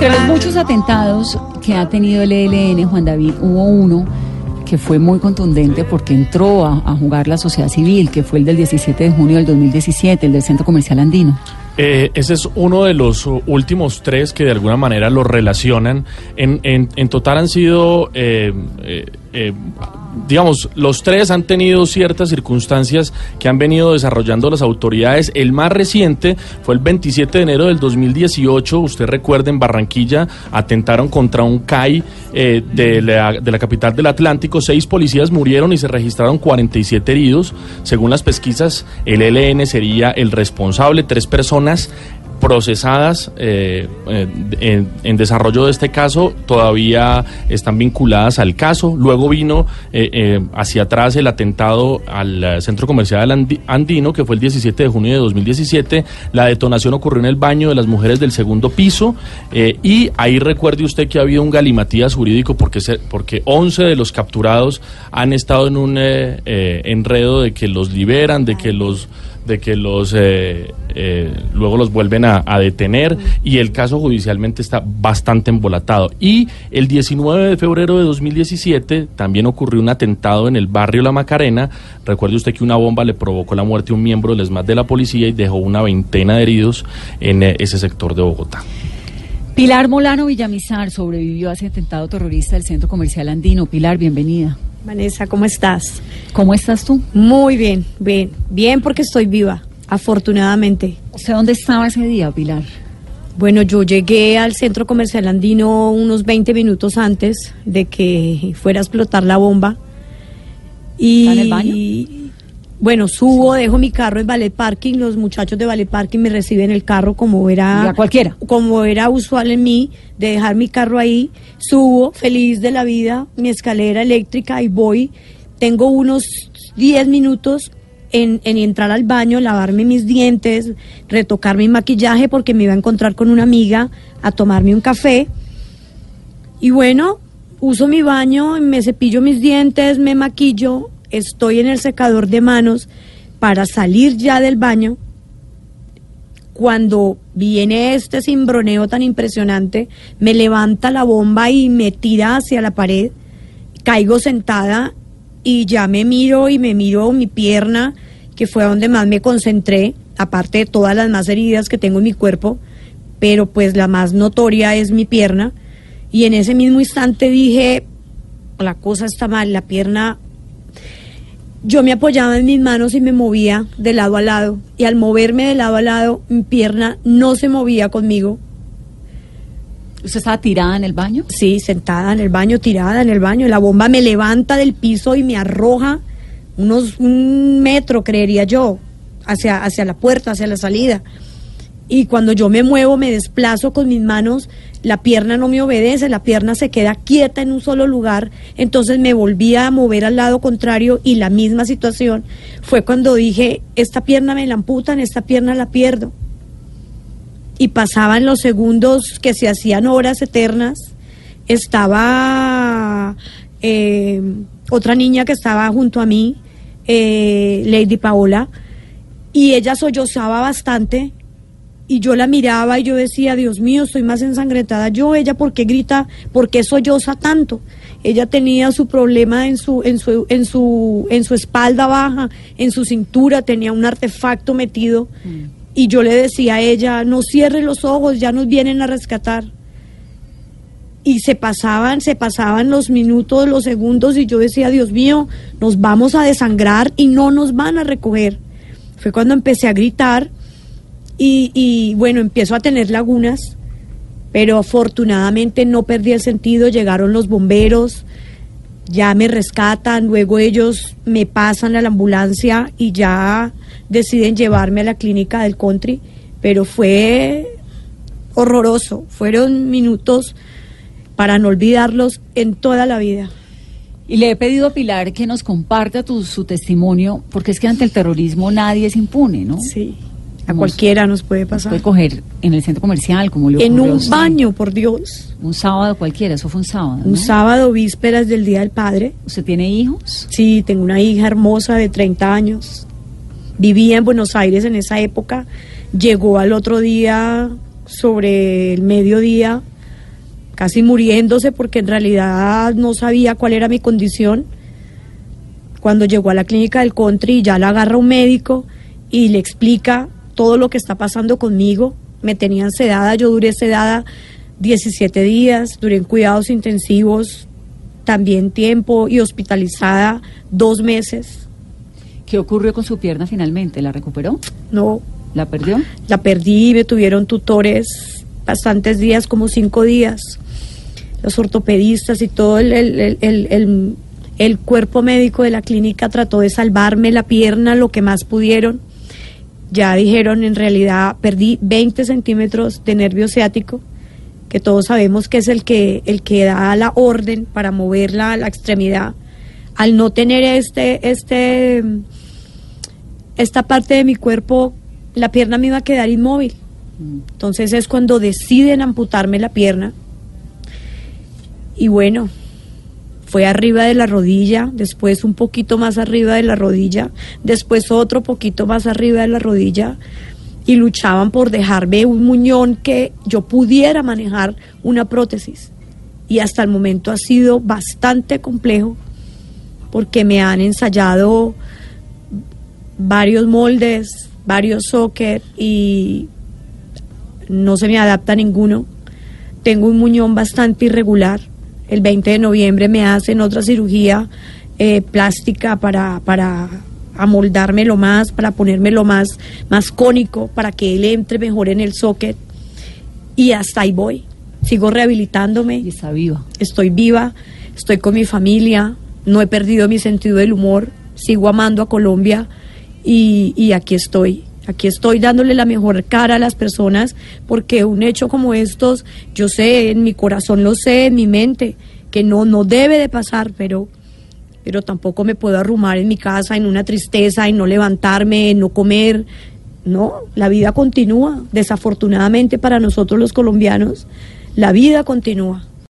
Entre los muchos atentados que ha tenido el ELN, Juan David, hubo uno que fue muy contundente porque entró a, jugar la sociedad civil, que fue el del 17 de junio del 2017, el del Centro Comercial Andino. Eh, ese es uno de los últimos tres que de alguna manera lo relacionan. En, en, en total han sido eh, eh, digamos, los tres han tenido ciertas circunstancias que han venido desarrollando las autoridades. El más reciente fue el 27 de enero del 2018. Usted recuerda, en Barranquilla atentaron contra un CAI eh, de, la, de, la, capital del Atlántico. Seis policías murieron y se registraron 47 heridos. Según las pesquisas, el ELN sería el responsable. Tres personas procesadas eh, en, en, desarrollo de este caso todavía están vinculadas al caso. Luego vino eh, eh, hacia atrás el atentado al centro comercial andino, que fue el 17 de junio de 2017. La detonación ocurrió en el baño de las mujeres del segundo piso y ahí recuerde usted que ha habido un galimatías jurídico porque, se, porque 11 de los capturados han estado en un enredo de que los liberan, de que los de que los eh, eh, luego los vuelven a, a, detener y el caso judicialmente está bastante embolatado. Y el 19 de febrero de 2017 también ocurrió un atentado en el barrio La Macarena. Recuerde usted que una bomba le provocó la muerte a un miembro del ESMAD de la policía y dejó una veintena de heridos en eh, ese sector de Bogotá. Pilar Molano Villamizar sobrevivió a ese atentado terrorista del centro comercial andino. Pilar, bienvenida. Vanessa, ¿cómo estás? ¿Cómo estás tú? Muy bien, bien, bien porque estoy viva, afortunadamente. O sea, ¿dónde estaba ese día, Pilar? Bueno, yo llegué al centro comercial andino unos 20 minutos antes de que fuera a explotar la bomba. Y ¿Está en el baño? Bueno, subo, dejo mi carro en Ballet Parking, los muchachos de Ballet Parking me reciben el carro como era cualquiera. como era usual en mí de dejar mi carro ahí, subo feliz de la vida, mi escalera eléctrica y voy, tengo unos 10 minutos en, en entrar al baño, lavarme mis dientes, retocar mi maquillaje porque me iba a encontrar con una amiga a tomarme un café. Y bueno, uso mi baño, me cepillo mis dientes, me maquillo, estoy en el secador de manos para salir ya del baño, cuando viene este cimbroneo tan impresionante, me levanta la bomba y me tira hacia la pared, caigo sentada y ya me miro y me miro mi pierna, que fue donde más me concentré, aparte de todas las más heridas que tengo en mi cuerpo, pero pues la más notoria es mi pierna. Y en ese mismo instante dije, la cosa está mal, la pierna yo me apoyaba en mis manos y me movía de lado a lado. Y al moverme de lado a lado, mi pierna no se movía conmigo. ¿Usted estaba tirada en el baño? Sí, sentada en el baño, tirada en el baño. La bomba me levanta del piso y me arroja unos un metro, creería yo, hacia, hacia la puerta, hacia la salida. Y cuando yo me muevo, me desplazo con mis manos, la pierna no me obedece, la pierna se queda quieta en un solo lugar, entonces me volví a mover al lado contrario y la misma situación fue cuando dije, esta pierna me la amputan, esta pierna la pierdo. Y pasaban los segundos que se hacían horas eternas, estaba eh, otra niña que estaba junto a mí, eh, Lady Paola, y ella sollozaba bastante y yo la miraba y yo decía, Dios mío, estoy más ensangrentada yo, ella por qué grita, por qué solloza tanto. Ella tenía su problema en su, en su, en su, en su espalda baja, en su cintura, tenía un artefacto metido. Mm. Y yo le decía a ella, no cierre los ojos, ya nos vienen a rescatar. Y se pasaban, se pasaban los minutos, los segundos, y yo decía, Dios mío, nos vamos a desangrar y no nos van a recoger. Fue cuando empecé a gritar y, y, bueno, empiezo a tener lagunas, pero afortunadamente no perdí el sentido, llegaron los bomberos, ya me rescatan, luego ellos me pasan a la ambulancia y ya deciden llevarme a la clínica del country, pero fue horroroso, fueron minutos para no olvidarlos en toda la vida. Y le he pedido a Pilar que nos comparta tu, su testimonio, porque es que ante el terrorismo nadie es impune, ¿no? Sí. A cualquiera nos puede pasar. Puede coger en el centro comercial, como le En un baño, por Dios. Un sábado cualquiera, eso fue un sábado. Un sábado, vísperas del Día del Padre. ¿Usted tiene hijos? Sí, tengo una hija hermosa de 30 años. Vivía en Buenos Aires en esa época. Llegó al otro día, sobre el mediodía, casi muriéndose porque en realidad no sabía cuál era mi condición. Cuando llegó a la clínica del country ya la agarra un médico y le explica todo lo que está pasando conmigo. Me tenían sedada, yo duré sedada 17 días, duré en cuidados intensivos también tiempo y hospitalizada dos meses. ¿Qué ocurrió con su pierna finalmente? ¿La recuperó? No. ¿La perdió? La perdí, me tuvieron tutores bastantes días, como cinco días. Los ortopedistas y todo el, el, el, el cuerpo médico de la clínica trató de salvarme la pierna lo que más pudieron. Ya dijeron, en realidad perdí 20 centímetros de nervio ciático que todos sabemos que es el que, el que da la orden para moverla a la extremidad, al no tener este, este, esta parte de mi cuerpo, la pierna me iba a quedar inmóvil. Entonces es cuando deciden amputarme la pierna. Y bueno, fue arriba de la rodilla, después un poquito más arriba de la rodilla, después otro poquito más arriba de la rodilla, y luchaban por dejarme un muñón que yo pudiera manejar una prótesis. Y hasta el momento ha sido bastante complejo porque me han ensayado varios moldes, varios sockets y no se me adapta ninguno. Tengo un muñón bastante irregular. El 20 de noviembre me hacen otra cirugía eh, plástica para, para amoldármelo más, para ponérmelo más, más cónico, para que él entre mejor en el socket. Y hasta ahí voy. Sigo rehabilitándome. Y está viva. Estoy viva, estoy con mi familia, no he perdido mi sentido del humor, sigo amando a Colombia y, y aquí estoy. Aquí estoy dándole la mejor cara a las personas porque un hecho como estos, yo sé, en mi corazón lo sé, en mi mente, que no, no debe de pasar, pero pero tampoco me puedo arrumar en mi casa en una tristeza, en no levantarme, en no comer. No, la vida continúa. Desafortunadamente para nosotros los colombianos, la vida continúa.